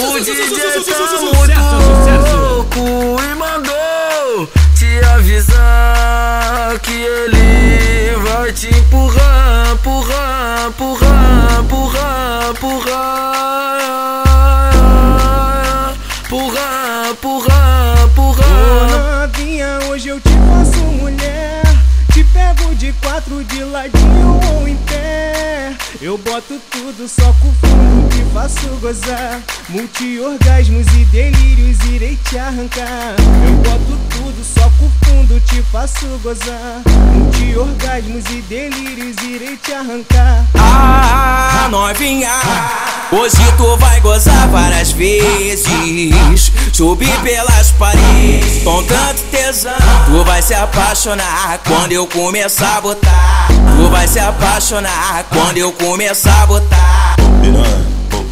O DJ tá muito louco e mandou te avisar que ele vai te empurrar, empurrar, empurrar, empurrar, empurrar, empurrar, empurrar, empurrar. Novinha, hoje eu te faço mulher. Te pego de quatro de ladinho ou em pé. Eu boto tudo só com fundo, te faço gozar. Multi-orgasmos e delírios irei te arrancar. Eu boto tudo só com fundo, te faço gozar. Multi-orgasmos e delírios irei te arrancar. Ah, novinha, hoje tu vai gozar várias vezes. Subir pelas paredes com tanto tesão. Tu vai se apaixonar quando eu começar a botar. Tu vai se apaixonar quando eu começar a botar.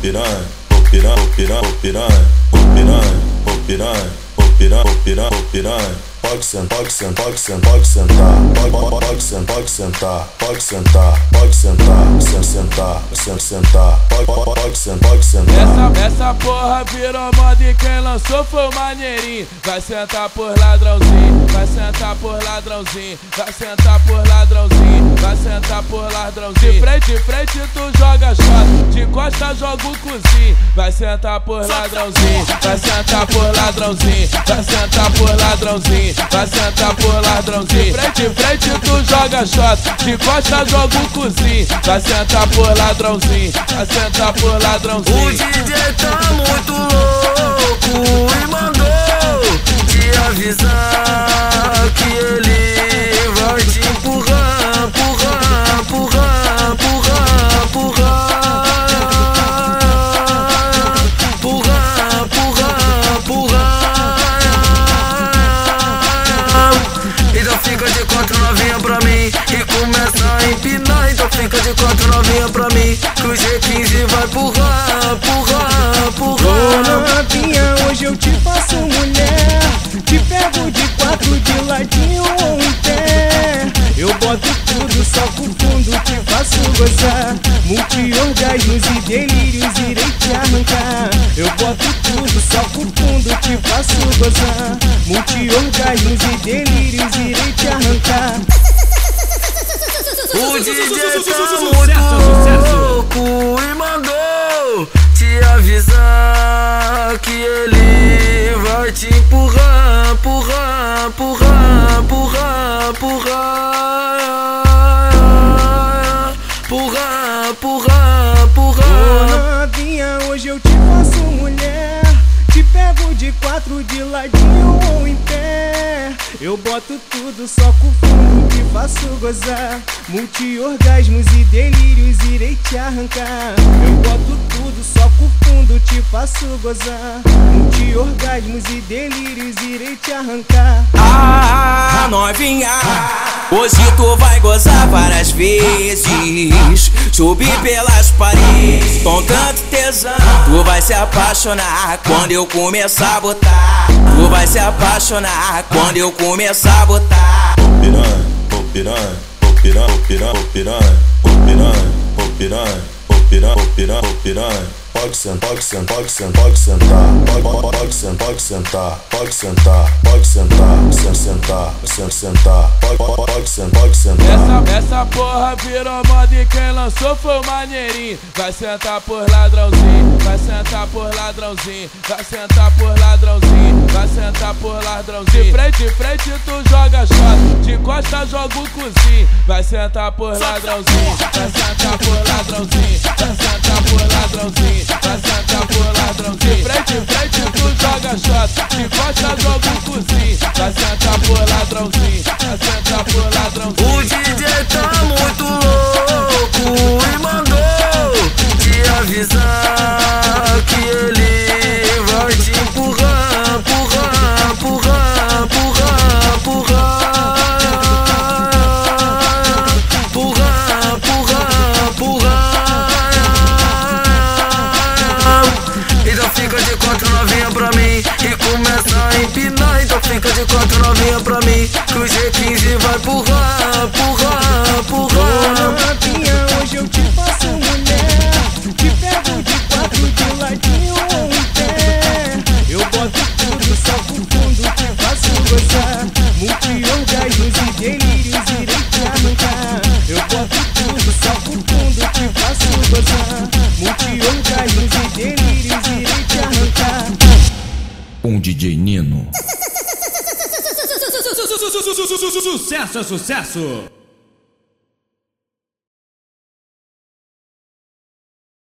piranha, ô piranha, ô piranha, ô piranha, ô piranha, piranha, piranha, piranha, piranha, piranha. Pode sentar, pode sentar, pode sentar, pode sentar, pode, sentar, pode sentar, pode sentar, sentar, sen- sentar, pode, pode, pode sentar, pode sentar. Essa, essa porra virou moda e quem lançou foi o maneirinho. Vai sentar por ladrãozinho, vai sentar por ladrãozinho, vai sentar por ladrãozinho, vai sentar por ladrãozinho. De frente, de frente tu joga shot, de costa joga o cozinho. Vai sentar por ladrãozinho, vai sentar por ladrãozinho, vai sentar por ladrãozinho, vai sentar por ladrãozinho. De frente, de frente tu joga shot, de costa joga o cozinho. Vai sentar por ladrãozinho, vai sentar por O ladrãozinho. DJ tá muito louco e mandou te avisar que ele vai te empurrar, empurrar, empurrar, empurrar, empurrar, empurrar, empurrar, empurrar. Então fica de quatro novinha pra mim e começa a empinar. Então fica de quatro novinha pra mim que o G15 boto tudo só com fundo, te faço gozar. Multi-orgasmos e delírios irei te arrancar. Eu boto tudo só com fundo, te faço gozar. Multi-orgasmos e delírios irei te arrancar. O DJ tá muito louco e mandou te avisar que ele vai te empurrar, empurrar, empurrar, empurrar, empurrar, empurrar, Ô empurrar. novinha, hoje eu te faço mulher. Te pego de quatro de ladinho ou em pé. Eu boto tudo só com fundo, te faço gozar. Multi-orgasmos e delírios irei te arrancar. Eu boto tudo só com fundo, faço gozar. Multi-orgasmos e delírios irei te arrancar. Ah, novinha, hoje tu vai gozar várias vezes. Subir pelas paredes com tanto tesão. Tu vai se apaixonar quando eu começar a botar. Tu vai se apaixonar quando eu começar a botar. piranha, ô piranha, ô piranha, ô piranha, ô piranha, piranha, piranha, piranha, piranha, piranha. Pode sentar, pode sentar, pode sentar, pode sentar, pode, pode, pode sentar, pode sentar, pode sentar, pode sentar, sen- sentar, sen- sentar, pode, pode, pode sentar, pode sentar. Essa, essa porra virou moda e quem lançou foi o maneirinho. Vai sentar por ladrãozinho, vai sentar por ladrãozinho, vai sentar por ladrãozinho, vai sentar por ladrãozinho. De frente, de frente tu joga de costa joga o cozinho. Vai sentar por ladrãozinho, vai sentar por ladrãozinho, vai sentar por ladrãozinho, vai sentar por ladrãozinho. De frente, frente tu joga shot, de costa joga o cozinho. Vai sentar por ladrãozinho, de quatro novinha pra mim. Que o G15 vai empurrar, empurrar, empurrar. Ô, capinha, hoje eu te faço mulher. Te pego de quatro de ladinho ou um pé. Eu boto tudo, só o fundo, te faço gozar. Multi-orgasmos e delírios irei te arrancar. Eu boto tudo, só o fundo, te faço gozar. Multi-orgasmos e delírios irei te arrancar. Um DJ Nino. Sucesso é sucesso!